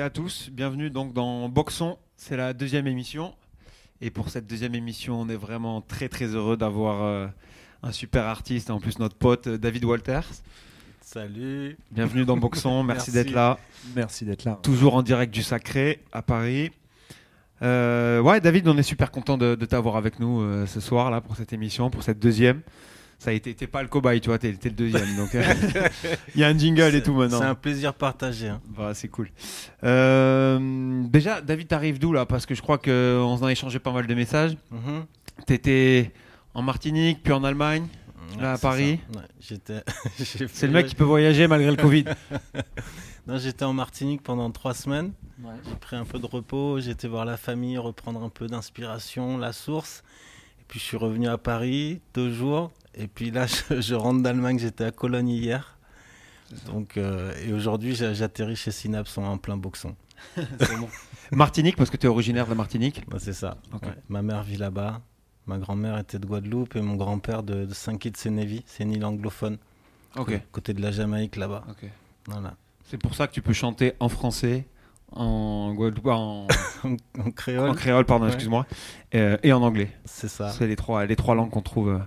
à tous. Bienvenue donc dans Boxon. C'est la deuxième émission. Et pour cette deuxième émission, on est vraiment très très heureux d'avoir euh, un super artiste, en plus notre pote euh, David Walters. Salut. Bienvenue dans Boxon. Merci, d'être là. Merci d'être là. Toujours en direct du Sacré à Paris. Euh, ouais, David, on est super content de, de t'avoir avec nous ce soir là pour cette émission, pour cette deuxième. Ça a été, t'es pas le cobaye, tu vois, t'es, t'es le deuxième. Donc, euh, il y a un jingle et tout maintenant. C'est un plaisir partagé. hein. Bah, c'est cool. Euh, déjà, David, t'arrives d'où là? Parce que je crois qu'on en a échangé pas mal de messages. Mhm. T'étais en Martinique, puis en Allemagne. Là, à Paris. ça. Ouais, j'étais. j'ai C'est le mec qui peut voyager malgré le Covid. Non, j'étais en Martinique pendant trois semaines. J'ai pris un peu de repos. J'étais voir la famille, reprendre un peu d'inspiration, la source. Et puis je suis revenu à Paris deux jours. Et puis là, je, je rentre d'Allemagne. J'étais à Cologne hier. Donc, euh, et aujourd'hui, j'atterris chez Synapse en plein boxon. Bon. Martinique, parce que tu es originaire de la Martinique. Ouais, c'est ça. Ouais. Ma mère vit là-bas. Ma grand-mère était de Guadeloupe et mon grand-père de, de Saint-Kitts-et-Nevis. C'est une île anglophone. Ok. Côté de la Jamaïque là-bas. ok. Voilà. C'est pour ça que tu peux chanter en français, en Guadeloupe, en, créole, en créole, pardon, Ouais. excuse-moi, euh, et en anglais. c'est ça. C'est les trois, les trois langues qu'on trouve euh,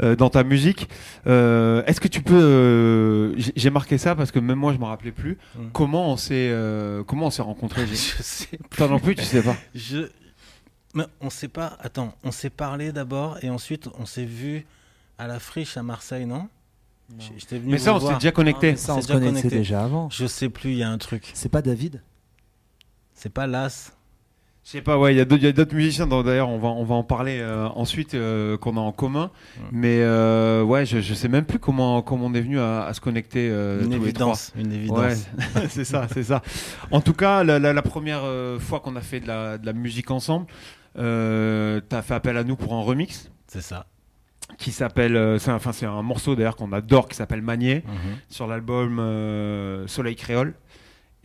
dans ta musique. Euh, Est-ce que tu peux, euh, j'ai- marqué ça parce que même moi je m'en rappelais plus. Mm. Comment on s'est, euh, comment on s'est rencontrés Je sais plus. Toi non plus, tu sais pas. Je... Mais on s'est pas. Attends, on s'est parlé d'abord et ensuite on s'est vu à la friche à Marseille, non? J'étais venu Mais ça, on s'est déjà connecté. Ah, Ça, on C'est se déjà connecté. déjà avant. Je sais plus, il y a un truc. C'est pas David? C'est pas Las. Je sais pas, ouais, il y a d'autres- musiciens, d'ailleurs on va, on va en parler euh, ensuite, euh, qu'on a en commun. Mm. Mais euh, ouais, je, je sais même plus comment, comment on est venu à, à se connecter. une tous les évidence. Une évidence. Ouais, c'est ça, c'est ça. En tout cas, la, la- la première fois qu'on a fait de la, de la musique ensemble, euh, t'as fait appel à nous pour un remix C'est ça. qui s'appelle, c'est un- enfin c'est un morceau d'ailleurs qu'on adore qui s'appelle Manier Mhm. sur l'album Soleil Créole.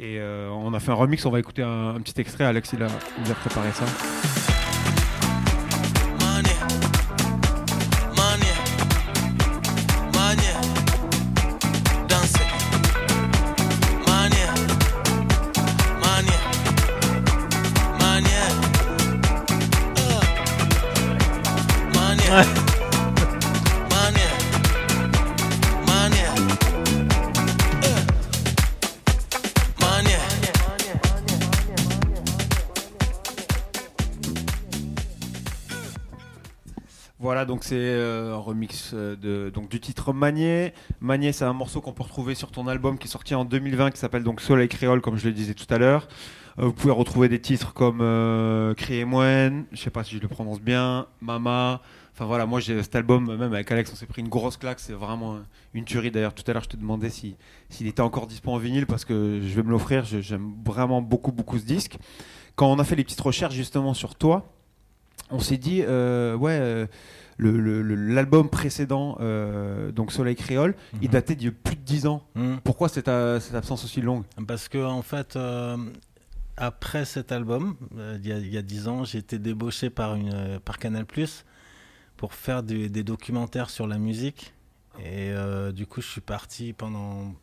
Et euh, on a fait un remix, on va écouter un, petit extrait. Alex il a préparé ça. C'est euh, un remix euh, de, donc, du titre Manier. Manier, c'est un morceau qu'on peut retrouver sur ton album qui est sorti en 2020 qui s'appelle donc Soleil Créole, comme je le disais tout à l'heure. Euh, vous pouvez retrouver des titres comme euh, Crier Moine, je sais pas si je le prononce bien, Mama. Enfin voilà, moi j'ai cet album, même avec Alex, on s'est pris une grosse claque. C'est vraiment une tuerie. D'ailleurs, tout à l'heure, je te demandais si- s'il était encore dispo en vinyle parce que je vais me l'offrir. J'aime vraiment beaucoup, beaucoup ce disque. Quand on a fait les petites recherches justement sur toi, on s'est dit, euh, ouais, l'album précédent, euh, donc Soleil Créole, il Mhm. datait d'il y a plus de 10 ans. Mhm. Pourquoi cette, euh, cette absence aussi longue? Parce que en fait, euh, après cet album, euh, il y a- il y, a 10 ans, j'ai été débauché par, une, euh, par Canal pour faire des, des documentaires sur la musique. Et euh, du coup, je suis parti pendant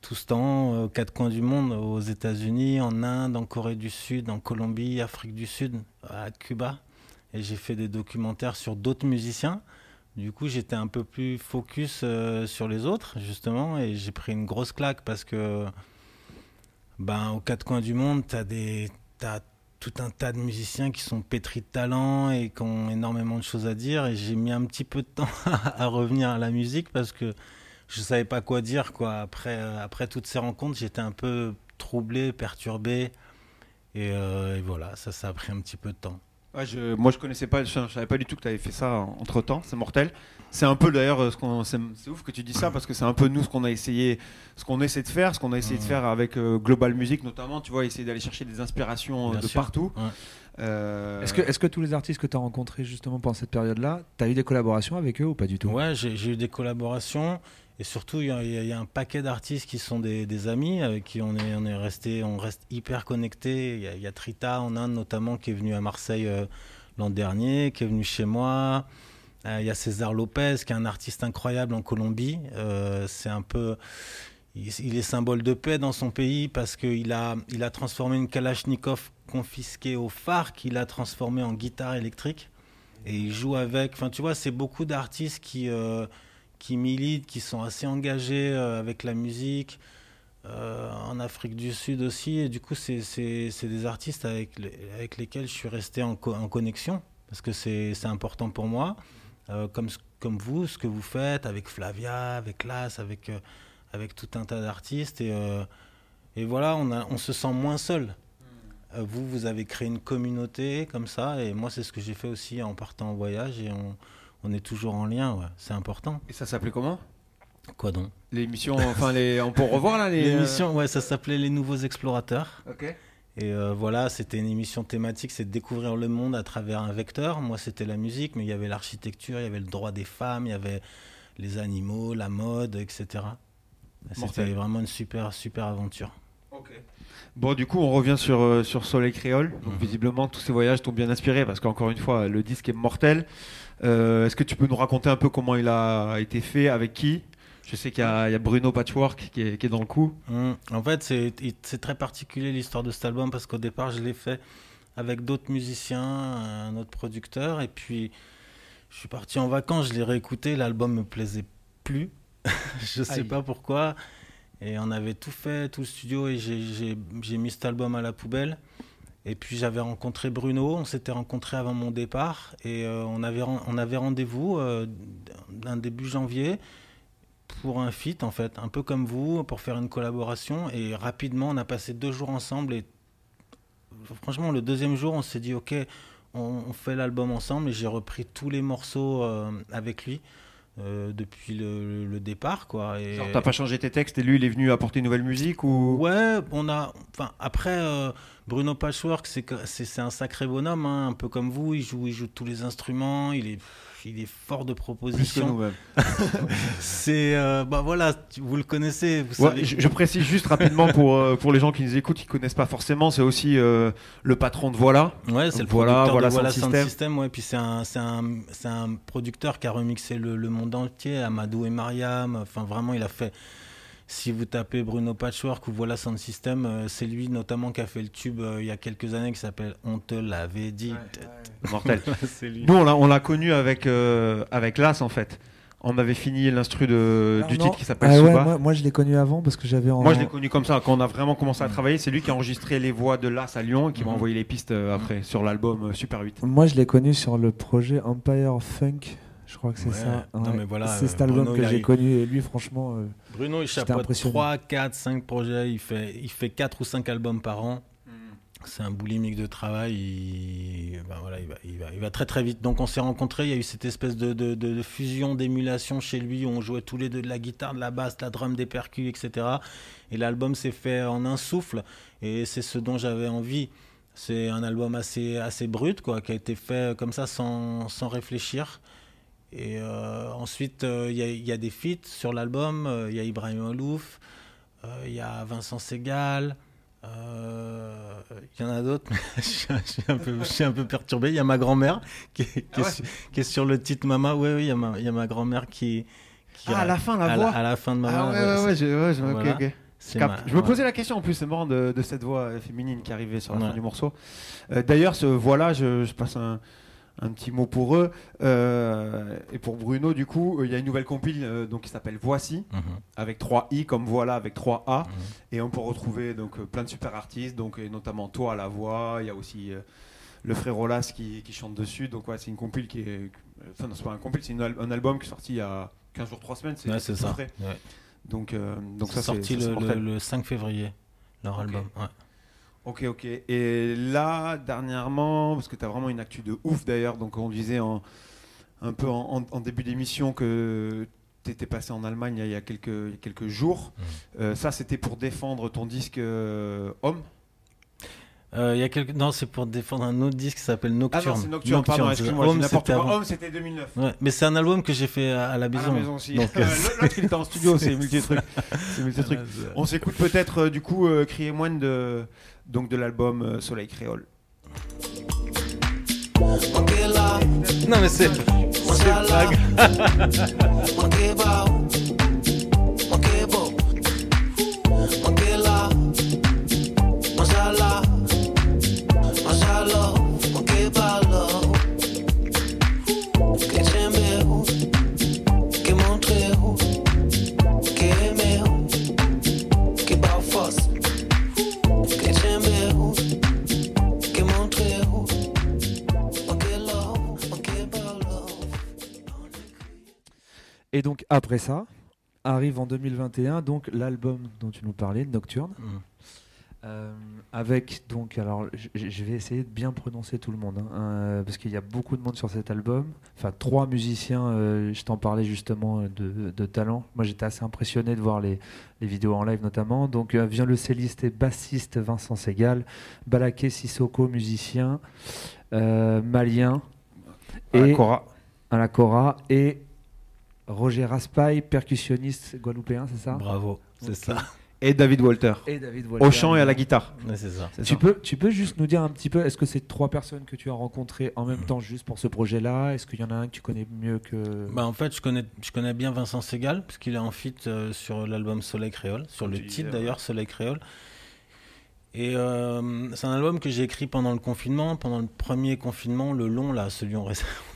tout ce temps aux quatre coins du monde, aux États-Unis, en Inde, en Corée du Sud, en Colombie, Afrique du Sud, à Cuba. Et j'ai fait des documentaires sur d'autres musiciens. Du coup, j'étais un peu plus focus euh, sur les autres, justement, et j'ai pris une grosse claque parce que, ben, aux quatre coins du monde, tu as, t'as tout un tas de musiciens qui sont pétris de talent et qui ont énormément de choses à dire. Et j'ai mis un petit peu de temps à revenir à la musique parce que je savais pas quoi dire, quoi. Après, euh, après toutes ces rencontres, j'étais un peu troublé, perturbé. Et, euh, et voilà, ça, ça a pris un petit peu de temps. Ouais, je- Moi, je connaissais pas, je, je savais pas du tout que tu avais fait ça entre temps. C'est mortel. C'est un peu d'ailleurs ce qu'on. C'est c'est ouf que tu dis ça parce que c'est un peu nous ce qu'on a essayé, ce qu'on essaie de faire, ce qu'on a essayé de Mhm. faire avec euh, Global Music notamment. Tu vois, essayer d'aller chercher des inspirations euh, Bien de sûr. partout. Ouais. Euh, Est-ce que, est que tous les artistes que tu as rencontrés justement pendant cette période-là, tu as eu des collaborations avec eux ou pas du tout? Ouais, j'ai j'ai eu des collaborations et surtout il y, a- un paquet d'artistes qui sont des, amis avec qui on est, resté, on reste hyper connectés. Il y, a- Trita en Inde notamment qui est venu à Marseille euh, l'an dernier, qui est venu chez moi. Euh, Il y a César Lopez qui est un artiste incroyable en Colombie. Euh, c'est un peu il, est symbole de paix dans son pays parce qu'il a, il a transformé une Kalachnikov confisquée au phare qu'il a transformée en guitare électrique. Et il joue avec. Enfin, tu vois, c'est beaucoup d'artistes qui, qui militent, qui sont assez engagés euh, avec la musique. euh, en Afrique du Sud aussi. Et du coup, c'est c'est- c'est des artistes avec, les- avec lesquels je suis resté en, co- en connexion parce que c'est c'est important pour moi. Euh, comme, comme vous, ce que vous faites avec Flavia, avec Las, avec, euh, avec tout un tas d'artistes. Et, et voilà, on, a, on se sent moins seul. Euh, vous, vous avez créé une communauté comme ça. Et moi, c'est ce que j'ai fait aussi en partant en voyage. Et on, on est toujours en lien. ouais. C'est important. Et ça s'appelait comment? Quoi donc? L'émission, enfin, les... on peut revoir là les. L'émission, ouais, ça s'appelait Les Nouveaux Explorateurs. Ok. Et euh, voilà, c'était une émission thématique, c'est de découvrir le monde à travers un vecteur. Moi, c'était la musique, mais il y avait l'architecture, il y avait le droit des femmes, il y avait les animaux, la mode, etc. C'était vraiment une super, super aventure. Bon, du coup, on revient sur, euh, sur Soleil Créole. Donc, Mhm. visiblement, tous ces voyages t'ont bien inspiré parce qu'encore une fois, le disque est mortel. Euh, Est-ce que tu peux nous raconter un peu comment il a été fait, avec qui? Je sais qu'il y, a il y a Bruno Patchwork qui est, qui est dans le coup. Hum, En fait, c'est c'est très particulier l'histoire de cet album parce qu'au départ, je l'ai fait avec d'autres musiciens, un autre producteur, et puis je suis parti en vacances, je l'ai réécouté, l'album me plaisait plus, je sais Aïe. pas pourquoi, et on avait tout fait, tout le studio, et j'ai- mis cet album à la poubelle. Et puis j'avais rencontré Bruno, on s'était rencontré avant mon départ, et euh, on avait, rendez-vous euh, d'un début janvier pour un feat en fait, un peu comme vous, pour faire une collaboration. Et rapidement, on a passé deux jours ensemble. Et franchement, le deuxième jour, on s'est dit, ok, on, on fait l'album ensemble. Et j'ai repris tous les morceaux euh, avec lui euh, depuis le, le départ, quoi. Et... T'as pas changé tes textes et lui, il est venu apporter une nouvelle musique ou Ouais, on a. Enfin, après, euh, Bruno Patchwork, c'est c'est un sacré bonhomme, hein, un peu comme vous. Il joue, il joue tous les instruments. Il est, il est fort de plus que propositions. nous C'est, euh, bah voilà, tu- vous le connaissez. Vous Ouais, savez. je, je précise juste rapidement pour, euh, pour les gens qui nous écoutent, qui connaissent pas forcément, c'est aussi euh, le patron de Voilà. Ouais, c'est le Voilà, producteur voilà de Voilà Sound Sound System. System. ouais, puis c'est un, c'est un, c'est un producteur qui a remixé le, le monde entier, Amadou et Mariam. Enfin, vraiment, il a fait. Si vous tapez Bruno Patchwork ou Voilà Sound System, euh, c'est lui notamment qui a fait le tube euh, il y a quelques années qui s'appelle On te l'avait dit. Mortel. c'est lui. Nous, on l'a, on l'a connu avec, euh, avec Las en fait. On avait fini l'instru du non. titre qui s'appelle Ah ouais, moi, moi, je l'ai connu avant parce que j'avais en. Moi, je l'ai connu comme ça, quand on a vraiment commencé à travailler. C'est lui qui a enregistré les voix de Las à Lyon et qui m'a Mhm. envoyé les pistes euh, après sur l'album euh, Super 8. Moi, je l'ai connu sur le projet Empire Funk. Je crois que c'est Ouais. ça. Non, mais voilà, c'est cet album Bruno, que j'ai connu et lui, franchement. euh, Bruno, il chapeaute impressionné. 3, 4, 5 projets. Il fait, il fait 4 ou 5 albums par an. C'est un boulimique de travail. Il, ben voilà, il, va, il, va, il va très très vite. Donc on s'est rencontrés. Il y a eu cette espèce de, de, de- de fusion, d'émulation chez lui où on jouait tous les deux de la guitare, de la basse, de la drum, des percus, etc. Et l'album s'est fait en un souffle. Et c'est ce dont j'avais envie. C'est un album assez, assez brut, quoi, qui a été fait comme ça sans, sans réfléchir. Et euh, ensuite, euh, il y, a- il y a des feats sur l'album. Euh, Il y a Ibrahim Alouf, euh, il y a Vincent Segal. Il y en a d'autres, mais je, suis, je suis un peu, je suis un peu perturbé. Il y a ma grand-mère qui, est- qui Ah ouais sur, qui est sur le titre Mama. Oui, oui, il y a ma, grand-mère qui. qui Ah, a- à la fin, la à voix. à la fin de Ah Mama. ouais, ouais, ouais, ouais, je, ouais, je- ok, voilà. ok. c'est Capte. ma- Je me posais la question en plus, c'est marrant de, de cette voix féminine qui arrivait sur la fin du morceau. Euh, D'ailleurs, ce voilà, je, je passe un, un petit mot pour eux Euh, et pour Bruno. Du coup, euh, il y a une nouvelle compile euh, donc qui s'appelle Voici Mhm, avec 3 i comme voilà avec 3 a mhm. et on peut retrouver donc plein de super artistes donc et notamment toi à la voix. Il y a aussi euh, le frère Olas qui, qui chante dessus. Donc ouais, c'est une compile qui est, enfin non, c'est pas un compile, c'est al- un album qui est sorti il y a 15 jours, 3 semaines. C'est Ouais, ça. Ouais. Donc donc ça sorti ça, le, le- le 5 février, leur album. ouais. Ok, ok. Et là, dernièrement, parce que tu as vraiment une actu de ouf d'ailleurs, donc on disait en, un peu en, début d'émission que tu étais passé en Allemagne il y a, quelques, jours. Mhm. Euh, ça, c'était pour défendre ton disque euh, Homme Euh, il y a quelques... Non, c'est pour défendre un autre disque qui s'appelle Ah Nocturne. non, c'est Nocturne, pardon, Nocturne, excuse-moi, Home, n'importe c'était quoi. Homme, c'était 2009. Ouais, mais c'est un album que j'ai fait à, à la À maison. la maison aussi. Donc, Euh, L'autre, il était en studio, c'est multi-truc. C'est multi-truc. On s'écoute peut-être euh, du coup euh, Crier Moine de, donc de l'album euh, Soleil Créole. Non, mais c'est. Donc après ça, arrive en 2021 donc l'album dont tu nous parlais, Nocturne. Mm. Euh, avec donc alors je, vais essayer de bien prononcer tout le monde hein, euh, parce qu'il y a beaucoup de monde sur cet album enfin trois musiciens euh, je t'en parlais justement de, de talent moi j'étais assez impressionné de voir les, les vidéos en live notamment donc vient le celliste et bassiste Vincent Segal Balaké Sissoko musicien malien et Cora. à la Cora et Roger Raspail percussionniste guadeloupéen c'est ça Bravo, c'est ça. Et David Walter. et David Au chant et à la guitare. Ouais, c'est ça. Tu ça. peux, tu peux juste nous dire un petit peu, est-ce que c'est trois personnes que tu as rencontrées en même temps juste pour ce projet-là? Est-ce qu'il y en a un que tu connais mieux que... Bah, en fait, je connais, je connais bien Vincent Segal, parce qu'il est en feat euh, sur l'album Soleil Créole, sur Comme le titre d'ailleurs, Soleil Créole. Et euh, c'est un album que j'ai écrit pendant le confinement, pendant le premier confinement, le long là, celui où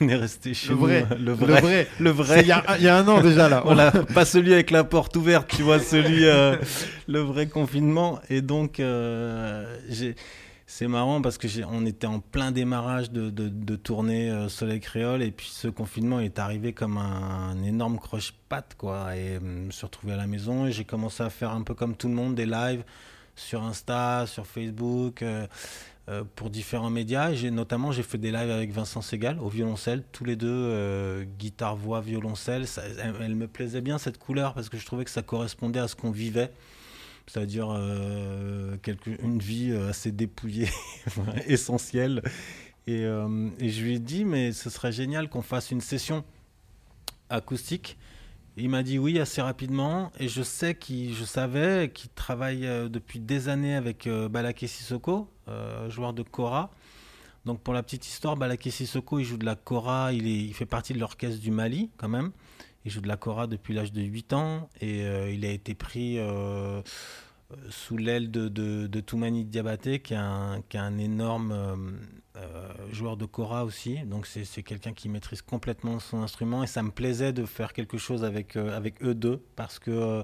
on est resté chez Le nous, vrai. euh, le Le vrai, vrai. le vrai. Il y, a- il y a un an déjà là. Voilà, pas celui avec la porte ouverte, tu vois, celui, euh, le vrai confinement. Et donc, euh, c'est marrant parce que on était en plein démarrage de, de, de tournée Soleil Créole et puis ce confinement est arrivé comme un, un énorme croche-patte, quoi. Et je me suis retrouvé à la maison et j'ai commencé à faire un peu comme tout le monde des lives sur Insta, sur Facebook. euh, euh, pour différents médias. J'ai notamment j'ai fait des lives avec Vincent Segal au violoncelle, tous les deux euh, guitare, voix, violoncelle. Elle, me plaisait bien cette couleur parce que je trouvais que ça correspondait à ce qu'on vivait, c'est-à-dire quelque- une vie assez dépouillée, essentielle. Et je lui ai dit mais ce serait génial qu'on fasse une session acoustique. Il m'a dit oui assez rapidement et je sais qu'il, je savais qu'il travaille euh, depuis des années avec euh, Balaké Sissoko, euh, joueur de Kora. Donc pour la petite histoire, Balaké Sissoko, il joue de la Kora, il, est, il fait partie de l'orchestre du Mali quand même. Il joue de la Kora depuis l'âge de 8 ans et il a été pris sous l'aile de, de, Toumani Diabaté, qui est un, qui est un énorme euh, euh, joueur de Kora aussi. Donc c'est quelqu'un qui maîtrise complètement son instrument et ça me plaisait de faire quelque chose avec, euh, avec eux deux parce que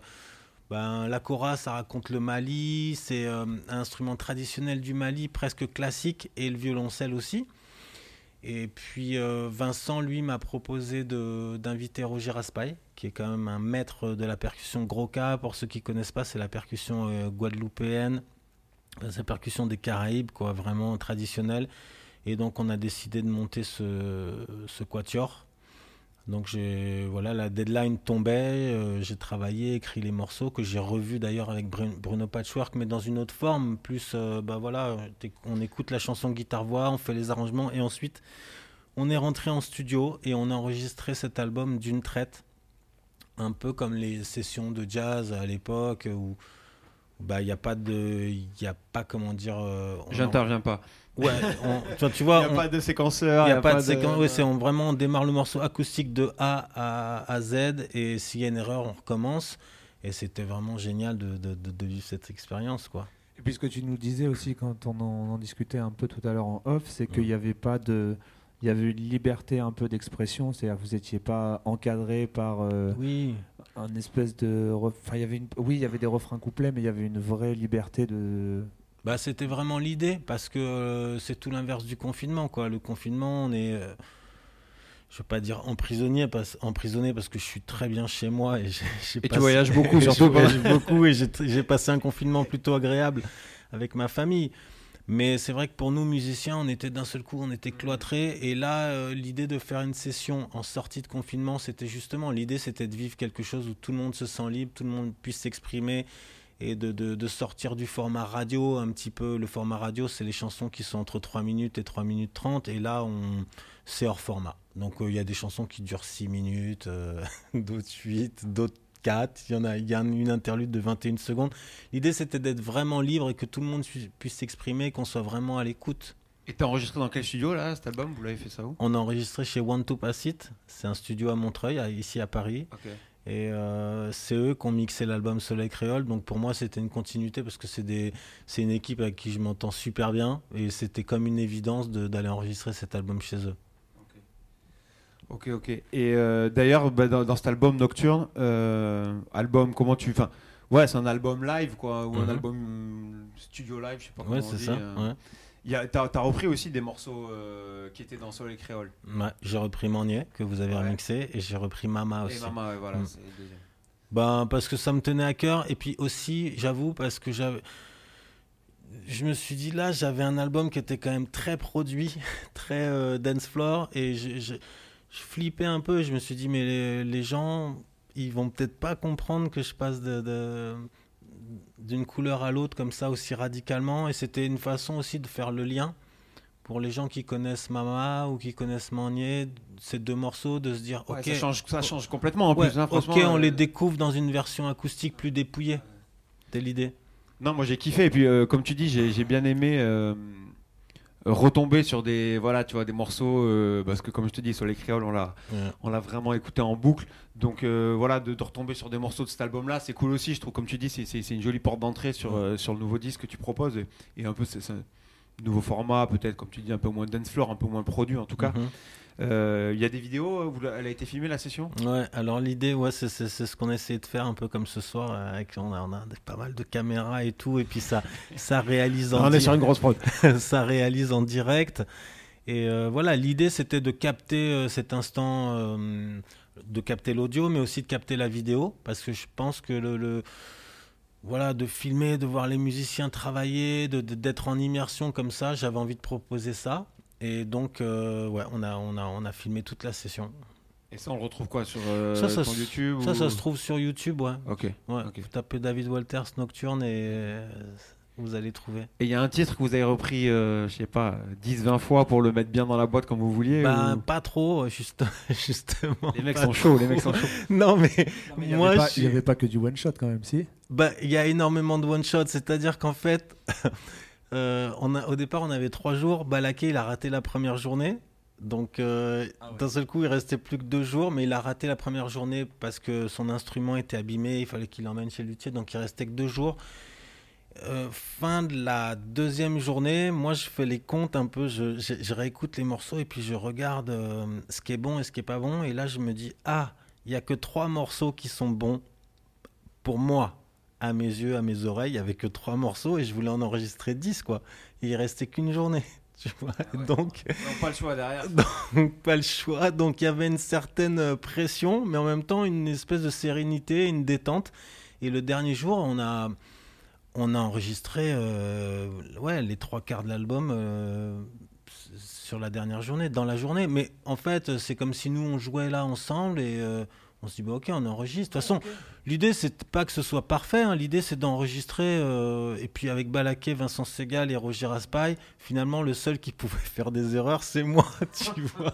ben, la Kora, ça raconte le Mali, c'est un instrument traditionnel du Mali, presque classique, et le violoncelle aussi. Et puis euh, Vincent, lui, m'a proposé d'inviter Roger Raspail, qui est quand même un maître de la percussion Groka. Pour ceux qui connaissent pas, c'est la percussion euh, guadeloupéenne, c'est la percussion des Caraïbes, quoi, vraiment traditionnelle. Et donc on a décidé de monter ce, ce quatuor. Donc voilà la deadline tombait, euh, j'ai travaillé, écrit les morceaux que j'ai revus d'ailleurs avec Brun- Bruno Patchwork, mais dans une autre forme, plus euh, bah voilà, on écoute la chanson guitare voix, on fait les arrangements et ensuite on est rentré en studio et on a enregistré cet album d'une traite, un peu comme les sessions de jazz à l'époque où bah il y a pas de, il y a pas comment dire, euh, J'interviens pas. Ouais, on- tu- tu Il vois, n'y a on- pas de séquenceur. il n'y a, pas de séquence. Ouais, c'est on, vraiment on démarre le morceau acoustique de A à, à Z et s'il y a une erreur, on recommence. Et c'était vraiment génial de, de, de- de vivre cette expérience, quoi. Et puis ce que tu nous disais aussi quand on en, en discutait un peu tout à l'heure en off, c'est qu'il n'y avait pas de... Il y avait une liberté un peu d'expression, c'est-à-dire que vous n'étiez pas encadré par euh, Oui. un espèce de... Enfin, il y avait une... Oui, il y avait des refrains couplets, mais il y avait une vraie liberté de... Bah, c'était vraiment l'idée parce que euh, c'est tout l'inverse du confinement, quoi. Le confinement, on est. euh, je veux pas dire emprisonné parce, emprisonné parce que je suis très bien chez moi et j'ai j'ai Et tu voyages beaucoup, je surtout. voyage beaucoup et j'ai j'ai passé un confinement plutôt agréable avec ma famille. Mais c'est vrai que pour nous musiciens, on était d'un seul coup, on était cloîtrés. Et là, euh, l'idée de faire une session en sortie de confinement, c'était justement l'idée, c'était de vivre quelque chose où tout le monde se sent libre, tout le monde puisse s'exprimer et de, de, sortir du format radio un petit peu. Le format radio, c'est les chansons qui sont entre 3 minutes et 3 minutes 30. Et là, on c'est hors format. Donc euh, il y a des chansons qui durent 6 minutes, euh, d'autres 8, d'autres 4. Il y en a, il y a une interlude de 21 secondes. L'idée, c'était d'être vraiment libre et que tout le monde pu- puisse s'exprimer, qu'on soit vraiment à l'écoute. Et t'as enregistré dans quel studio là cet album? Vous l'avez fait ça où? On a enregistré chez One to Pass It. C'est un studio à Montreuil, ici à Paris. Et euh, c'est eux qui ont mixé l'album Soleil Créole. Donc pour moi, c'était une continuité parce que c'est une équipe avec qui je m'entends super bien. Et c'était comme une évidence de- d'aller enregistrer cet album chez eux. Ok, ok. Et euh, d'ailleurs, bah, dans, dans cet album Nocturne, euh, album, comment tu. Enfin, ouais, c'est un album live, quoi, ou un Mhm. album euh, studio live, je sais pas Ouais, comment on c'est dit. ça. ouais. T'as as repris aussi des morceaux euh, qui étaient dans Soleil Créole. Ouais, j'ai repris Manier, que vous avez Ouais. remixé, et j'ai repris Mama Et aussi. Mama, ouais, voilà, Mm. Ben, parce que ça me tenait à cœur. Et puis aussi, j'avoue, parce que j'avais. Je me suis dit, là, j'avais un album qui était quand même très produit, très euh, dance floor. Et je, je- je flippais un peu. Je me suis dit, mais les, les gens, ils vont peut-être pas comprendre que je passe de. de- d'une couleur à l'autre comme ça aussi radicalement et c'était une façon aussi de faire le lien pour les gens qui connaissent Mama ou qui connaissent Manier ces deux morceaux de se dire Ouais, ok ça, change, ça change complètement en Ouais, plus. hein, ok, on euh, les découvre dans une version acoustique plus dépouillée. C'est l'idée. Non, moi j'ai kiffé. Et puis, euh, comme tu dis, j'ai j'ai bien aimé euh, retomber sur des, voilà, tu vois, des morceaux. euh, parce que, comme je te dis, sur les créoles, on l'a Ouais. on l'a vraiment écouté en boucle. Donc, euh, voilà, de, de retomber sur des morceaux de cet album-là, c'est cool aussi. Je trouve, comme tu dis, c'est- une jolie porte d'entrée sur, Ouais. euh, sur le nouveau disque que tu proposes. Et, et un peu, c'est un nouveau format, peut-être, comme tu dis, un peu moins dance floor, un peu moins produit en tout cas. Mhm. Euh, Il y a des vidéos où elle a été filmée, la session? Ouais, alors l'idée, ouais, c'est ce qu'on essaie de faire un peu comme ce soir. euh, Avec, on a, on a des- pas mal de caméras et tout. Et puis ça, ça réalise en On est sur une grosse prod. ça réalise en direct. Et euh, voilà, l'idée c'était de capter euh, cet instant, euh, de capter l'audio, mais aussi de capter la vidéo, parce que je pense que le, le- voilà, de filmer, de voir les musiciens travailler, de- de- d'être en immersion comme ça, j'avais envie de proposer ça. Et donc, euh, ouais, on a, on a, on a filmé toute la session. Et ça, on le retrouve quoi Sur euh, Ça, ça ton se- YouTube Ça, ou- ça se trouve sur YouTube, ouais. Ok. ouais. Vous tapez David Walters Nocturne et euh, vous allez trouver. Et il y a un titre que vous avez repris, euh, je sais pas, 10-20 fois pour le mettre bien dans la boîte comme vous vouliez Ben, ou- pas trop, juste, justement. Les mecs sont chauds, les mecs sont chauds. Non, mais Il n'y moi, avait, pas- je il y suis- avait pas que du one shot quand même, si? Bah, il y a énormément de one-shot. C'est-à-dire qu'en fait, euh, on a, au départ, on avait trois jours. Balaké, il a raté la première journée. Donc, euh, d'un seul coup, il restait plus que deux jours, mais il a raté la première journée parce que son instrument était abîmé. Il fallait qu'il l'emmène chez le luthier, donc il restait que deux jours. Euh, fin de la deuxième journée, moi je fais les comptes un peu, je, je- je réécoute les morceaux et puis je regarde ce qui est bon et ce qui est pas bon. Et là je me dis, ah, il y a que trois morceaux qui sont bons pour moi, à mes yeux, à mes oreilles. Il y avait que trois morceaux et je voulais en enregistrer dix quoi. Et il restait qu'une journée. Tu vois Donc, Non, pas le choix derrière. donc, pas le choix. Donc il y avait une certaine euh, pression, mais en même temps une espèce de sérénité, une détente. Et le dernier jour, on a, on a enregistré euh, ouais, les trois quarts de l'album euh, sur la dernière journée, dans la journée. Mais en fait, c'est comme si nous, on jouait là ensemble et euh, on se dit, bah, ok, on enregistre. De toute façon, l'idée, c'est pas que ce soit parfait. hein. L'idée, c'est d'enregistrer. euh, et puis avec Balaké, Vincent Segal et Roger Raspail, finalement, le seul qui pouvait faire des erreurs, c'est moi, tu vois.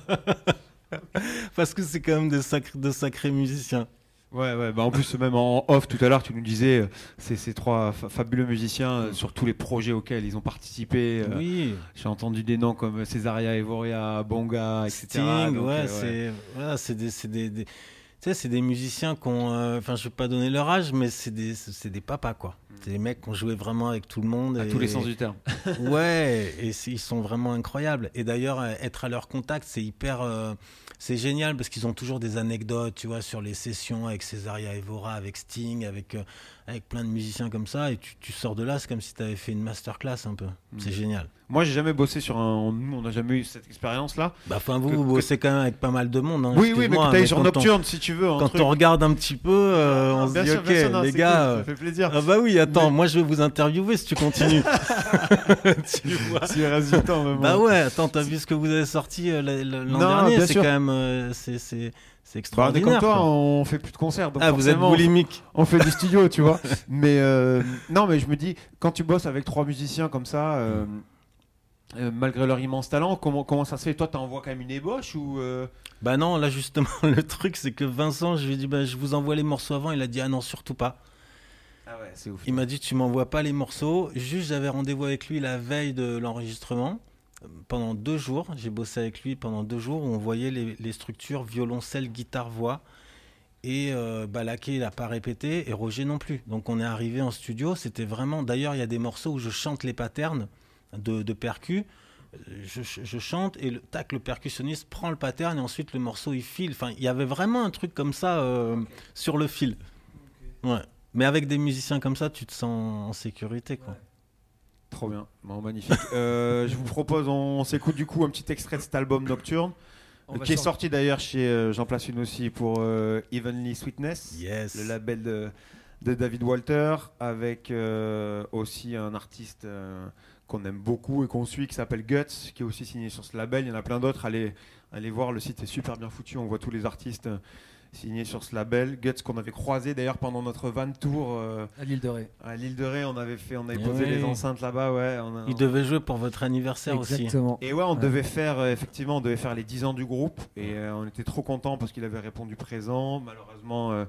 Parce que c'est quand même de sacrés, de sacrés musiciens. Ouais, ouais, bah en plus, même en off tout à l'heure, tu nous disais, euh, c'est ces trois fa- fabuleux musiciens euh, sur tous les projets auxquels ils ont participé. euh, oui, J'ai entendu des noms comme Césaria Evoria, Bonga, etc. Sting, Donc, ouais, euh, c'est voilà, c'est des, c'est des, des- tu sais, c'est des musiciens qui ont, euh, enfin, je vais pas donner leur âge, mais c'est des, c'est des papas quoi. C'est des mecs qui ont joué vraiment avec tout le monde. À et- tous les sens du terme. Ouais, et ils sont vraiment incroyables. Et d'ailleurs, euh, être à leur contact, c'est hyper, euh, c'est génial parce qu'ils ont toujours des anecdotes, tu vois, sur les sessions avec Césaria Evora, avec Sting, avec, euh, avec plein de musiciens comme ça. Et tu, tu sors de là, c'est comme si tu avais fait une masterclass un peu. C'est génial. Moi, j'ai jamais bossé sur un. Nous, on n'a jamais eu cette expérience-là. Bah, enfin, vous, Que- vous que- bossez quand même avec pas mal de monde. hein, Oui, oui, mais que t'ailles sur on- Nocturne, si tu veux. Quand truc. on regarde un petit peu, euh, on se dit, sûr, ok, bien sûr, non, les gars. cool, euh, ça fait plaisir. Ah bah oui, attends, Mais- moi je vais vous interviewer si tu continues. tu vois. Si il reste du temps, même. Bah ouais, attends, t'as vu ce que vous avez sorti euh, l'an dernier C'est quand même, c'est c'est c'est Bah, on est extraordinaire. comme toi, quoi. on fait plus de concerts. donc Ah, vous êtes boulimique. on fait du studio, tu vois. Mais euh, non, mais je me dis, quand tu bosses avec trois musiciens comme ça, euh, euh, malgré leur immense talent, comment, comment ça se fait? Toi, t'envoies quand même une ébauche ou euh, Bah non, là justement, le truc c'est que Vincent, je lui ai dit, bah, je vous envoie les morceaux avant. Il a dit, ah non, surtout pas. Ah ouais, c'est ouf. Il m'a dit, tu m'envoies pas les morceaux. Juste, j'avais rendez-vous avec lui la veille de l'enregistrement. Pendant deux jours, j'ai bossé avec lui pendant deux jours où on voyait les, les structures violoncelle, guitare, voix. Et euh, Balaké, il n'a pas répété et Roger non plus. Donc on est arrivé en studio, c'était vraiment. D'ailleurs, il y a des morceaux où je chante les patterns de, de percus. Je, je- je chante et le, tac, le percussionniste prend le pattern et ensuite le morceau il file. Enfin, il y avait vraiment un truc comme ça euh, sur le fil. Ouais. Mais avec des musiciens comme ça, tu te sens en sécurité, quoi. Trop bien, Bon, magnifique. Euh, je vous propose, on, on s'écoute du coup un petit extrait de cet album Nocturne, On qui est sorti d'ailleurs chez, euh, j'en place une aussi pour euh, Evenly Sweetness, Yes. le label de, de David Walter, avec euh, aussi un artiste qu'on aime beaucoup et qu'on suit qui s'appelle Guts, qui est aussi signé sur ce label. Il y en a plein d'autres, allez, allez voir, le site est super bien foutu, on voit tous les artistes signés sur ce label. Guts qu'on avait croisé d'ailleurs pendant notre van tour euh, à l'île de Ré. à l'île de Ré, on avait fait, on avait Eh posé oui. les enceintes là-bas, ouais. on a- Il devait jouer pour votre anniversaire aussi. Exactement. Et ouais, on Ouais. devait faire euh, effectivement, on devait faire les 10 ans du groupe et euh, on était trop contents parce qu'il avait répondu présent. Malheureusement, euh,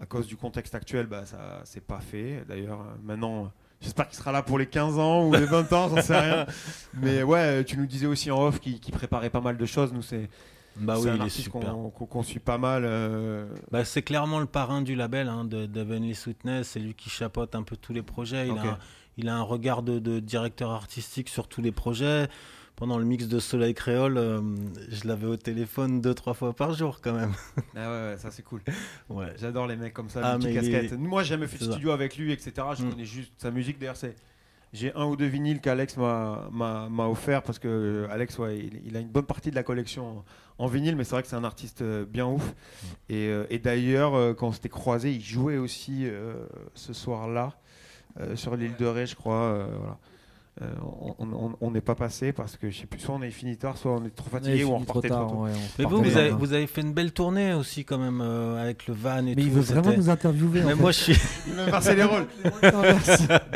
à cause du contexte actuel, bah ça c'est pas fait. D'ailleurs, euh, maintenant, j'espère qu'il sera là pour les 15 ans ou les 20 ans, j'en sais rien. Mais ouais, tu nous disais aussi en off qu'il qu'il préparait pas mal de choses. Nous, c'est Bah c'est oui, un il est artiste super. qu'on qu'on- qu'on suit pas mal. euh, Bah, c'est clairement le parrain du label hein, de d'Heavenly Sweetness. C'est lui qui chapeaute un peu tous les projets. Il, a, un, il a un regard de, de directeur artistique sur tous les projets. Pendant le mix de Soleil Créole, euh, je l'avais au téléphone deux, trois fois par jour quand même. Ah ouais, ouais, ça c'est cool. Ouais. J'adore les mecs comme ça, Ah, mais multi-casquettes. est- Moi, j'ai jamais fait de studio avec lui, etc. Je Mm. connais juste sa musique. D'ailleurs, c'est j'ai un ou deux vinyles qu'Alex m'a offert parce que euh, Alex, ouais, il, il a une bonne partie de la collection en, en vinyle, mais c'est vrai que c'est un artiste euh, bien ouf. Mm. Et, euh, et d'ailleurs, quand on s'était croisés, il jouait aussi euh, ce soir-là euh, sur l'île de Ré, je crois. euh, voilà. Euh, on- n'est pas passé parce que je sais plus, soit on est fini tard, soit on est trop fatigué ou on repartait trop tôt. ouais, on Mais vous, vous avez, tard. vous avez fait une belle tournée aussi quand même euh, avec le van et Mais tout. il veut vraiment nous interviewer. en Mais fait. moi je suis. Il les rôles.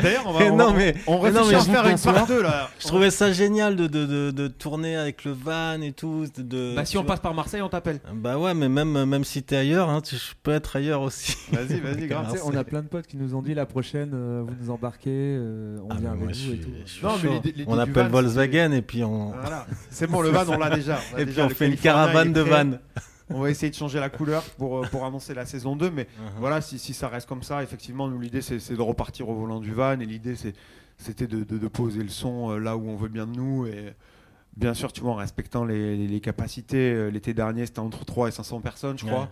D'ailleurs, on va, Mais on mais- on mais non, mais faire une part 2 là. Je trouvais ça génial de, de, de, de tourner avec le van et tout. De, de- Bah, si on vois. passe par Marseille, on t'appelle. Bah ouais, mais même, même si t'es ailleurs, hein, tu, je peux être ailleurs aussi. Vas-y, vas-y, grave. On a plein de potes qui nous ont dit la prochaine, euh, vous nous embarquez, on Ah, vient mais avec vous et tout. Je suis Non, mais chaud. l'idée- l'idée on du appelle van, Volkswagen et puis on, Voilà. C'est bon, le van, on l'a déjà. On a et déjà puis on le fait une Californien, caravane il de est prêt. vannes. On va essayer de changer la couleur pour, euh, pour annoncer la saison 2. Mais Uh-huh. voilà, si, si ça reste comme ça, effectivement, nous, l'idée, c'est c'est de repartir au volant du van. Et l'idée, c'est- c'était de, de- de poser le son euh, là où on veut bien de nous. Et bien sûr, tu vois, en respectant les, les- les capacités. Euh, L'été dernier, c'était entre 3 et 500 personnes, je crois.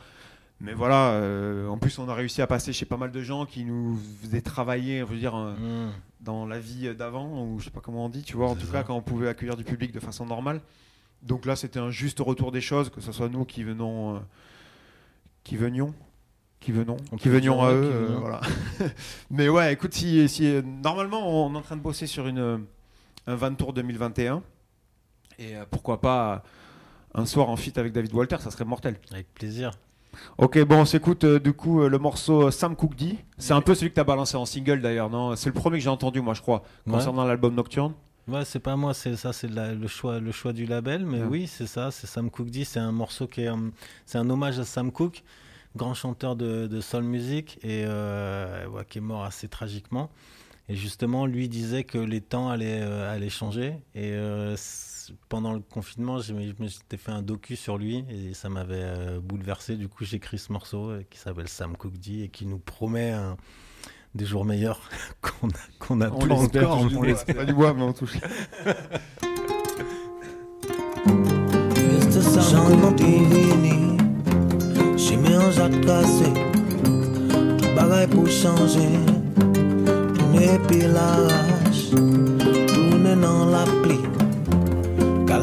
Mais voilà, euh, en plus, on a réussi à passer chez pas mal de gens qui nous faisaient travailler, je veux dire, euh, Mm. dans la vie d'avant, ou je sais pas comment on dit, tu vois, en tout ça. cas, quand on pouvait accueillir du public de façon normale. Donc là, c'était un juste retour des choses, que ce soit nous qui venons, euh, qui venions, qui venons, On qui venions à eux, euh, voilà. Mais ouais, écoute, si, si normalement, on est en train de bosser sur une un van tour 2021, et euh, pourquoi pas un soir en feat avec David Walter, ça serait mortel. Avec plaisir. Ok, bon, on s'écoute euh, du coup euh, le morceau euh, Sam Cooke D. C'est un peu celui que tu as balancé en single d'ailleurs, non? C'est le premier que j'ai entendu, moi, je crois, Ouais. concernant l'album Nocturne. Ouais, c'est pas moi, c'est ça, c'est le choix, le choix du label. Mais oui, c'est ça, c'est Sam Cooke dit. C'est un morceau qui est, c'est un hommage à Sam Cooke, grand chanteur de, de soul music et euh, ouais, qui est mort assez tragiquement. Et justement, lui disait que les temps allaient, allaient changer. Et pendant le confinement, je me suis fait un docu sur lui et ça m'avait euh, bouleversé. Du coup, j'ai écrit ce morceau euh, qui s'appelle Sam Cooke dit et qui nous promet un- des jours meilleurs qu'on a- qu'on attend encore. C'est pas du bois, mais on touche. Jan divini Chimè an jat kase Tout bagay pou chanje Tourne pi l'arrache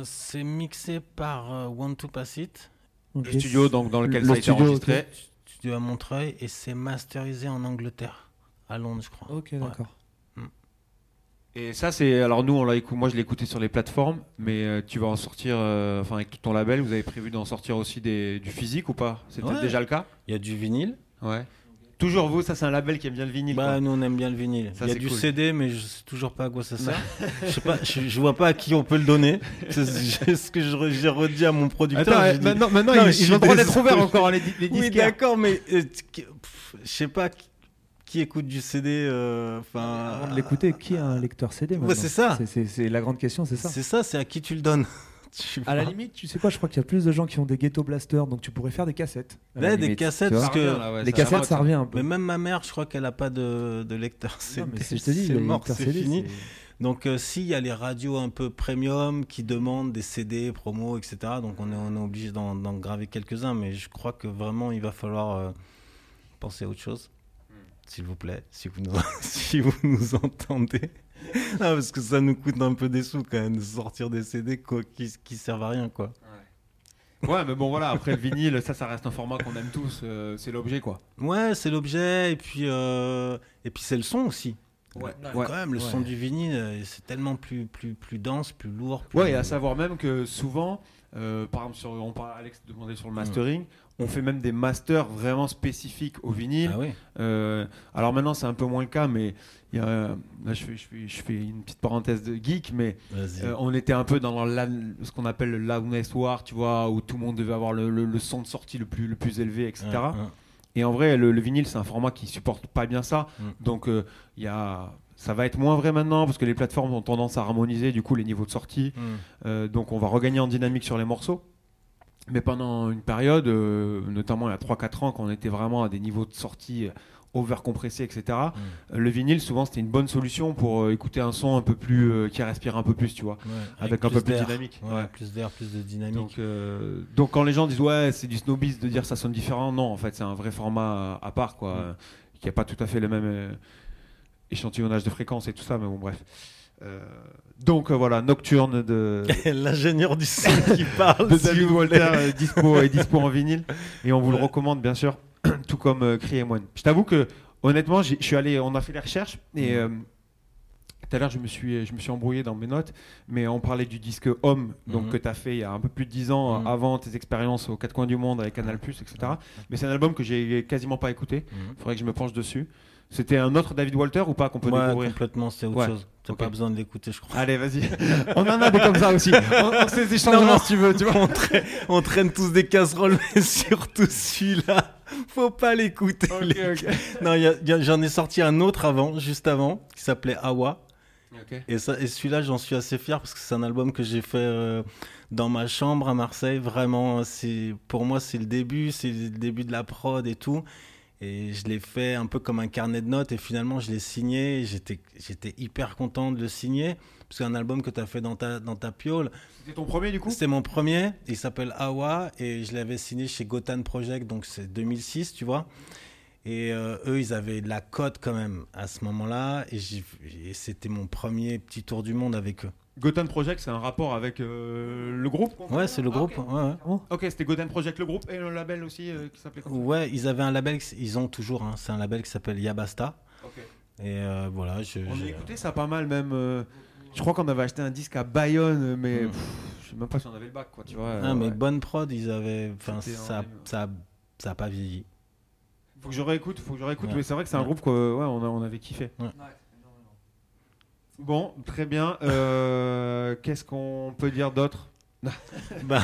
Euh, c'est mixé par euh, One to Pass It. Le studio donc, dans lequel Le ça a été studio, enregistré. studio à Montreuil, et c'est masterisé en Angleterre, à Londres, je crois. Ok, d'accord. Et ça, c'est. Alors, nous, on l'a écou- moi, je l'ai écouté sur les plateformes, mais euh, tu vas en sortir. euh, Enfin, avec tout ton label, vous avez prévu d'en sortir aussi des, du physique ou pas? C'était Ouais. déjà le cas? Il y a du vinyle. Ouais. Toujours vous, ça, c'est un label qui aime bien le vinyle. Bah, quoi. nous, on aime bien le vinyle. Ça, Il y a du cool. CD, mais je sais toujours pas à quoi ça sert. je, sais pas, je, je vois pas à qui on peut le donner. C'est ce que j'ai redit à mon producteur. Attends, euh, dit, maintenant, maintenant Non, ils, ils ont le droit d'être ouverts encore, les, les oui, disquaires. d'accord, mais euh, je sais pas qui, qui écoute du CD euh, Enfin, Avant de l'écouter, qui a un lecteur CD c'est ça. C'est la grande question, c'est ça. C'est ça, c'est à qui tu le donnes. Tu À la limite, tu sais quoi, je crois qu'il y a plus de gens qui ont des ghetto blasters, donc tu pourrais faire des cassettes. à la Ouais, des limite, cassettes, tu vois. parce que- ouais, les ça cassettes, ça revient un peu. Mais même ma mère, je crois qu'elle a pas de, de lecteur Non, CD. mais c'est- je te dis, c'est mort, c'est CD, fini. Donc, euh, s'il y a les radios un peu premium qui demandent des CD, promos, etc., donc on est, on est obligé d'en d'en graver quelques-uns, mais je crois que vraiment il va falloir euh, penser à autre chose. S'il vous plaît, si vous nous, si vous nous entendez. Non, parce que ça nous coûte un peu des sous quand même de sortir des CD quoi, qui, qui servent à rien, quoi. Ouais, mais bon, voilà, après le vinyle, ça, ça reste un format qu'on aime tous, euh, c'est l'objet, quoi. Ouais, c'est l'objet, et puis, euh, et puis c'est le son aussi. Ouais, Quand même, le ouais. son du vinyle, euh, c'est tellement plus, plus, plus dense, plus lourd. Plus... Ouais, et à savoir même que souvent, euh, par exemple, sur, on parle, Alex demandait sur le mastering, on fait même des masters vraiment spécifiques au vinyle. Ah oui Euh, alors maintenant, c'est un peu moins le cas, mais il y a, là, je fais, je, fais, je fais une petite parenthèse de geek, mais euh, on était un peu dans ce qu'on appelle le loudness war, tu vois, où tout le monde devait avoir le, le- le son de sortie le plus, le plus élevé, etc. Et en vrai, le, le vinyle, c'est un format qui supporte pas bien ça. Mm. Donc, euh, il y a, ça va être moins vrai maintenant parce que les plateformes ont tendance à harmoniser du coup les niveaux de sortie. Mm. Euh, donc, on va regagner en dynamique sur les morceaux. Mais pendant une période, euh, notamment il y a 3-4 ans, quand on était vraiment à des niveaux de sortie euh, over-compressés, etc., euh, le vinyle, souvent, c'était une bonne solution pour euh, écouter un son un peu plus. euh, qui respire un peu plus, tu vois. Ouais, Avec un peu plus dynamique. Ouais, Ouais. plus d'air, plus de dynamique. Donc, donc quand les gens disent ouais c'est du snobisme de dire ça sonne différent, non en fait c'est un vrai format à, part quoi, Mm. qui a pas tout à fait le même échantillonnage de fréquences et tout ça, mais bon bref. Euh, donc euh, voilà Nocturne de, L'ingénieur du son qui parle. de David Walter euh, dispo et dispo en vinyle et on vous le recommande bien sûr, tout comme Cri et Moine. Je t'avoue que honnêtement je suis allé, on a fait les recherches et Mm. tout à l'heure, je me suis, je me suis embrouillé dans mes notes, mais on parlait du disque Homme, donc Mhm. que tu as fait il y a un peu plus de 10 ans Mhm. avant tes expériences aux quatre coins du monde avec Canal+, etc. Mais c'est un album que j'ai quasiment pas écouté. Il faudrait que je me penche dessus. C'était un autre David Walter ou pas qu'on peut Ouais, découvrir? complètement, c'est autre Ouais. chose. T'as pas besoin de l'écouter, je crois. Allez, vas-y. on en a des comme ça aussi. On, on si tu veux. Tu vois. on, traîne, on traîne tous des casseroles, mais surtout celui-là, faut pas l'écouter. Non, j'en ai sorti un autre avant, juste avant, qui s'appelait Awa. Et, ça, et celui-là, j'en suis assez fier parce que c'est un album que j'ai fait euh, dans ma chambre à Marseille. Vraiment, c'est pour moi, c'est le début, c'est le début de la prod et tout. Et je l'ai fait un peu comme un carnet de notes et finalement, je l'ai signé. J'étais, j'étais hyper content de le signer parce que c'est un album que tu as fait dans ta, dans ta piole. C'était ton premier du coup? C'était mon premier. Il s'appelle Awa et je l'avais signé chez Gotan Project, donc c'est 2006, tu vois. Et euh, eux, ils avaient de la cote quand même à ce moment-là. Et c'était mon premier petit tour du monde avec eux. Gotham Project, c'est un rapport avec euh, le groupe Ouais, c'est le Ah, groupe. ok. ouais, ouais. Ok, c'était Gotham Project le groupe et le label aussi euh, qui s'appelait. Ouais, ils avaient un label, ils ont toujours, hein, c'est un label qui s'appelle Yabasta. Ok. Et euh, voilà, je. On a écouté ça pas mal même. euh, je crois qu'on avait acheté un disque à Bayonne, mais Mm. pff, je sais même pas si on avait le bac, quoi, tu vois. Ah, euh, mais ouais. bonne prod, ils avaient. Enfin, ça, ça, ça a pas vieilli. Faut que je réécoute, faut que je réécoute, Ouais. mais c'est vrai que c'est un groupe qu'on ouais, on avait kiffé. Ouais. Bon, très bien. Euh, Qu'est-ce qu'on peut dire d'autre bah,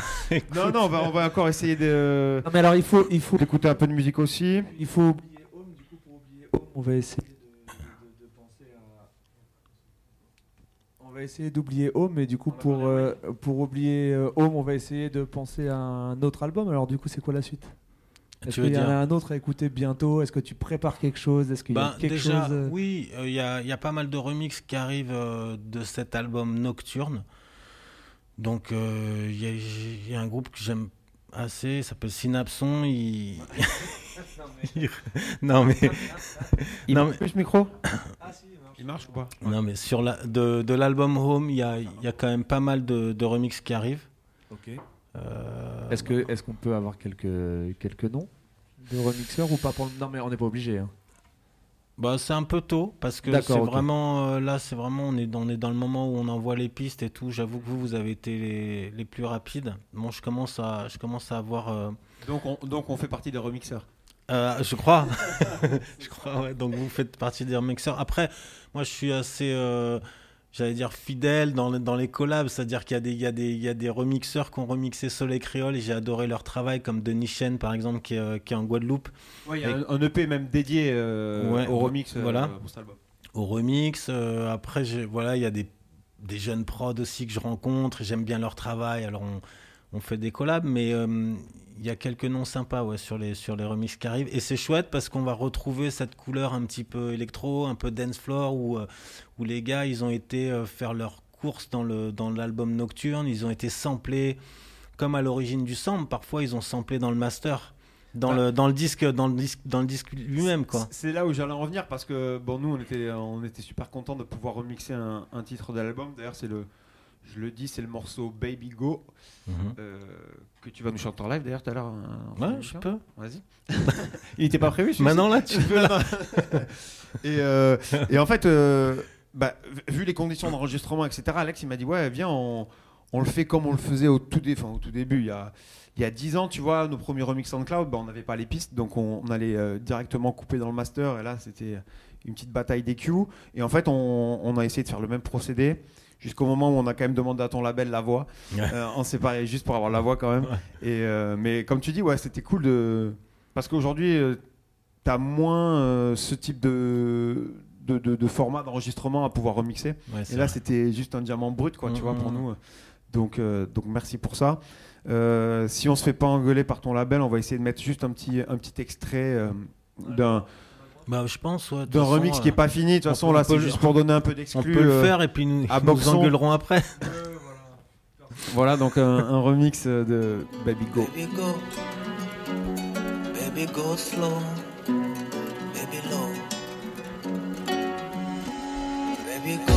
Non, non, on va, on va encore essayer de- Non, mais alors il faut, il faut, d'écouter un peu de musique aussi. il faut oublier Home. Du coup, pour oublier Home, on va essayer de, de- de penser à. On va essayer d'oublier Home, et du coup, pour, euh, pour oublier euh, Home, on va essayer de penser à un autre album. Alors, du coup, c'est quoi la suite? Est-ce tu veux qu'il y en dire a un autre à écouter bientôt? Est-ce que tu prépares quelque chose? Est-ce qu'il y a Ben, quelque déjà, chose euh, oui, il y, a, y a pas mal de remixes qui arrivent euh, de cet album Nocturne. Donc, il y, a- y a un groupe que j'aime assez, il s'appelle Synapson. Il... Non, mais, Il Non, mais- plus ce micro? Il marche. Ou pas? Non, mais sur la, de, de l'album Home, il y a, y a quand même pas mal de, de remixes qui arrivent. Euh, Est-ce que est-ce qu'on peut avoir quelques quelques noms de remixeurs ou pas pour Non, mais on n'est pas obligé. hein. Bah, c'est un peu tôt parce que D'accord, c'est vraiment euh, là, c'est vraiment on est, dans, on est dans le moment où on envoie les pistes et tout. J'avoue que vous, vous avez été les, les plus rapides. Bon, je commence à, je commence à avoir. euh, donc on, donc on fait partie des remixeurs. euh, je crois, je crois. Ouais, donc vous faites partie des remixeurs. Après, moi, je suis assez, euh, j'allais dire fidèles dans, le- dans les collabs, c'est-à-dire qu'il y, a des- il y, a des- il y a des remixeurs qui ont remixé Soleil Créole et j'ai adoré leur travail, comme Denis Chen par exemple, qui est, euh, qui est en Guadeloupe. Ouais, il y a un, un EP même dédié euh, Ouais, au remix euh, voilà. pour cet album. au remix. Euh, après, voilà, il y a des, des jeunes prods aussi que je rencontre. J'aime bien leur travail. Alors, on, on fait des collabs, mais y a quelques noms sympas ouais, sur, les, sur les remixes qui arrivent. Et c'est chouette parce qu'on va retrouver cette couleur un petit peu électro, un peu dance floor, où, euh, où les gars, ils ont été euh, faire leur course dans l'album Nocturne. Ils ont été samplés comme à l'origine du sample. Parfois, ils ont samplé dans le master. Dans, Bah. le, dans le disque dans le disque dans le disque lui-même quoi C'est là où j'allais en revenir parce que bon nous on était on était super contents de pouvoir remixer un, un titre de l'album. D'ailleurs c'est le je le dis c'est le morceau Baby Go Mhm. euh, que tu vas nous chanter en live d'ailleurs tout à l'heure. hein, ouais je peux Vas-y. Il n'était pas prévu. maintenant là tu peux et, euh, et en fait, euh, bah, vu les conditions d'enregistrement, etc., Alex il m'a dit Ouais, viens, on, on le fait comme on le faisait au tout, dé- au tout début. Il y, a, il y a 10 ans, tu vois, nos premiers remix SoundCloud, bah, on n'avait pas les pistes, donc on, on allait euh, directement couper dans le master. Et là, c'était une petite bataille d'EQ. Et en fait, on, on a essayé de faire le même procédé. Jusqu'au moment où on a quand même demandé à ton label la voix. Ouais. Euh, on s'est séparé juste pour avoir la voix quand même. Ouais. Et, euh, mais comme tu dis, ouais, c'était cool de. Parce qu'aujourd'hui, euh, t'as moins euh, ce type de, de, de- de format d'enregistrement à pouvoir remixer. Ouais, Et là, c'était juste un diamant brut, quoi, tu Mhm. vois, pour nous. Donc, euh, donc merci pour ça. Si on se fait pas engueuler par ton label, on va essayer de mettre juste un petit, un petit extrait d'un Bah, je pense, ouais, d'un façon, remix qui est euh, pas fini. De toute on façon, peut- là, on c'est juste pour donner un peu On d'exclus. peut le euh, faire et puis nous, à ils nous Boxon. engueuleront après. Voilà, donc un, un remix euh, de Baby Go. Baby go, baby go slow, baby low, baby go.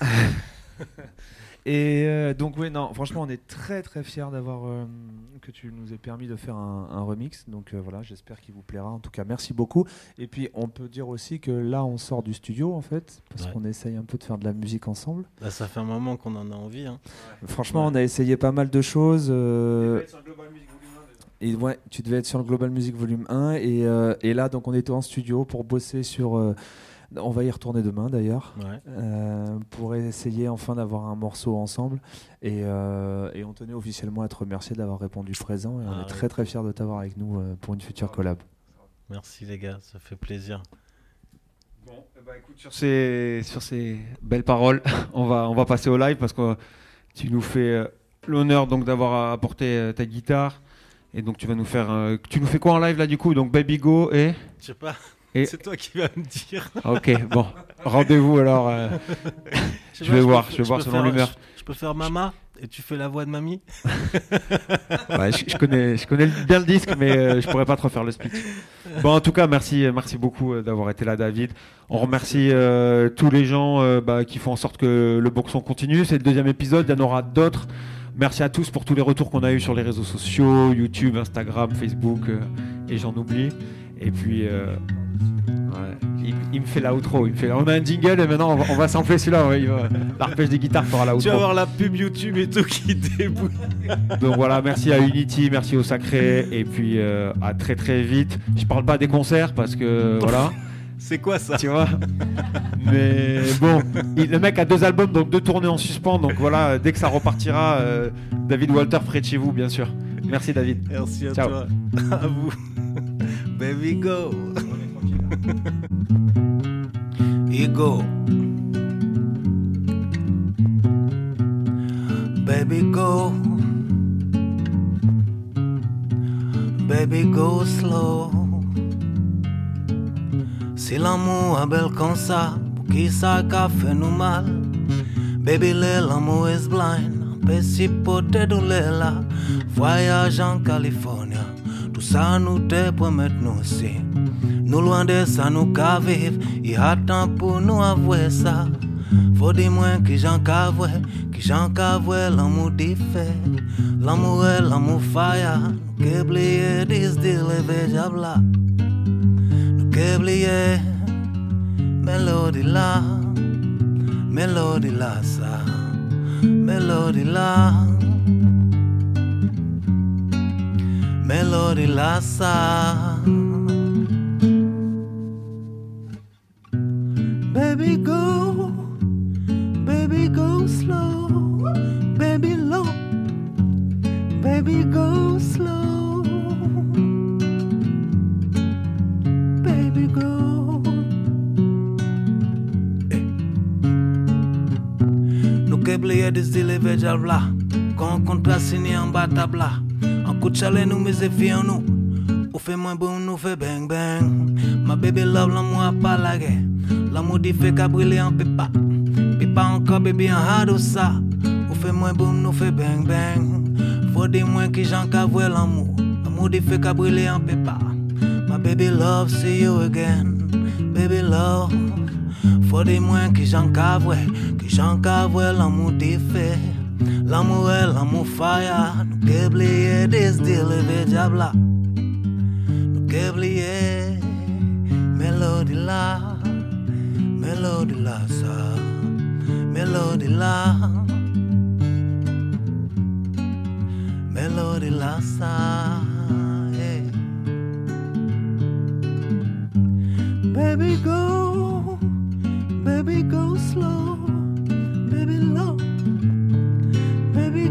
Et euh, donc oui, non, franchement, on est très très fiers d'avoir euh, que tu nous aies permis de faire un, un remix. Donc euh, voilà, j'espère qu'il vous plaira. En tout cas, merci beaucoup. Et puis on peut dire aussi que là, on sort du studio en fait, parce Ouais. qu'on essaye un peu de faire de la musique ensemble. Là, ça fait un moment qu'on en a envie. Hein. Franchement, Ouais. on a essayé pas mal de choses. euh, et ouais, tu devais être sur le Global Music Volume 1 et, euh, et là donc on était en studio pour bosser sur. On va y retourner demain d'ailleurs. Ouais. euh, pour essayer enfin d'avoir un morceau ensemble et, euh, et on tenait officiellement à te remercier d'avoir répondu présent et on Ah, est oui. très très fiers de t'avoir avec nous euh, pour une future collab. Merci les gars, ça fait plaisir. Bon, eh ben, écoute, sur ces, sur ces belles paroles, on va, on va passer au live parce que tu nous fais l'honneur donc d'avoir apporté ta guitare. Et donc tu vas nous faire. euh, tu nous fais quoi en live là du coup? Donc Baby Go et. Je sais pas, Et- c'est toi qui vas me dire. Ok, bon. Rendez-vous alors. euh, Je vais voir, je vais voir selon faire- l'humeur. Je, je peux faire Mama et tu fais la voix de mamie ouais, je, je connais, je connais bien le disque, mais euh, je pourrais pas te refaire le speech. Bon, en tout cas, merci, merci beaucoup euh, d'avoir été là, David. On remercie euh, tous les gens euh, bah, qui font en sorte que le boxon continue. C'est le deuxième épisode, il y en aura d'autres. Merci à tous pour tous les retours qu'on a eu sur les réseaux sociaux, YouTube, Instagram, Facebook, euh, et j'en oublie. Et puis, euh, ouais, il, il me fait l'outro. Il me fait, on a un jingle et maintenant on va, sampler celui-là. L'arpège des guitares fera l'outro. Tu vas avoir la pub YouTube et tout qui débouille. Donc voilà, merci à Unity, merci au Sacré, et puis euh, à très très vite. Je parle pas des concerts parce que voilà, C'est quoi ça? Tu vois? Mais bon, il- le mec a deux albums, donc deux tournées en suspens. Donc voilà, dès que ça repartira, euh, David Walter près de chez vous, bien sûr. Merci David. Merci à Ciao. toi. À vous. Baby go. Ego. Baby go. Baby go slow. Si l'amour bel comme ça, pour qui ça qu'a fait nous mal? Baby l'amour is blind, Pessi pote doule là. Voyage en Californie, ça nous te promet nous aussi. Nous loin de ça nous qu'à vivre, il attend pour nous avouer ça. Faut des moins que j'en cavoué, que j'en cavoué l'amour défait. L'amour est l'amour fire. Nous qu'oublier des styles végétables là. Nous qu'oublier mélodie là. Mélodie là ça. Mélodie là. Mélodie là ça. Baby go, baby go slow, baby low, baby go slow, baby go. Nous qu'oublier des îles végétables là, quand on compte la signer en bas chalet nous mais en nous. Ou fait moins bon, nous fait bang bang. Ma baby love l'amour a pas la guerre. L'amour dit fait qu'à brûler en pépa. Pépa encore baby en hard ça. Ou fait moins boum, nous fait bang bang. Faut des moins qui j'en voir l'amour. L'amour dit fait qu'à brûler en pépa. My baby love, see you again. Baby love. Faut des moins qui j'en voir. Qui j'en voir l'amour dit fait. L'amour est l'amour fire. Nous qu'oublier des deals et diabla. Nous qu'oublier mélodie là. Mélodie là, ça. Mélodie là. Mélodie là, ça. yeah. Baby go, baby go slow, baby low,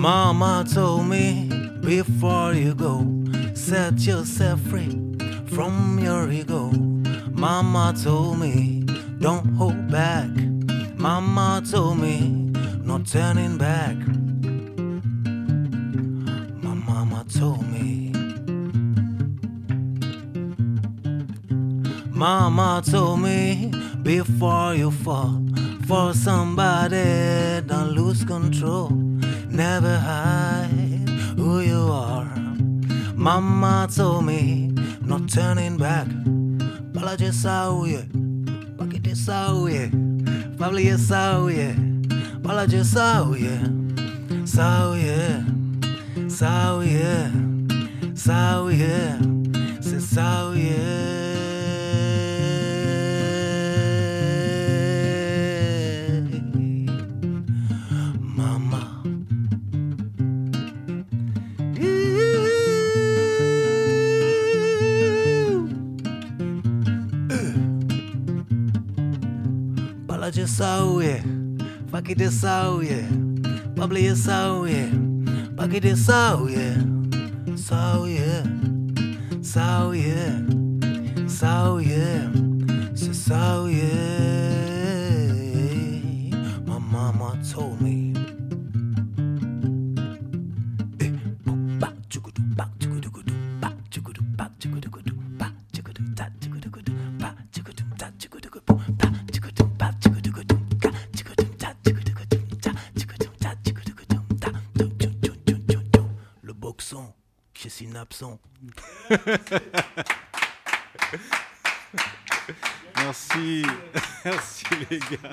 Mama told me before you go, set yourself free from your ego. Mama told me, don't hold back. Mama told me, no turning back. My mama told me. Mama told me before you fall for somebody, don't lose control never hide who you are. Mama told me not turning back. Apologies out yeah. Bucket is out yeah. Family is out yeah. saw out yeah. So yeah. So yeah. So yeah. So yeah. so yeah. Fuck it this so yeah. Bubbly is so yeah. Fuck it this so yeah. So yeah. So yeah. So yeah. So yeah. Yeah. Merci. Merci les gars.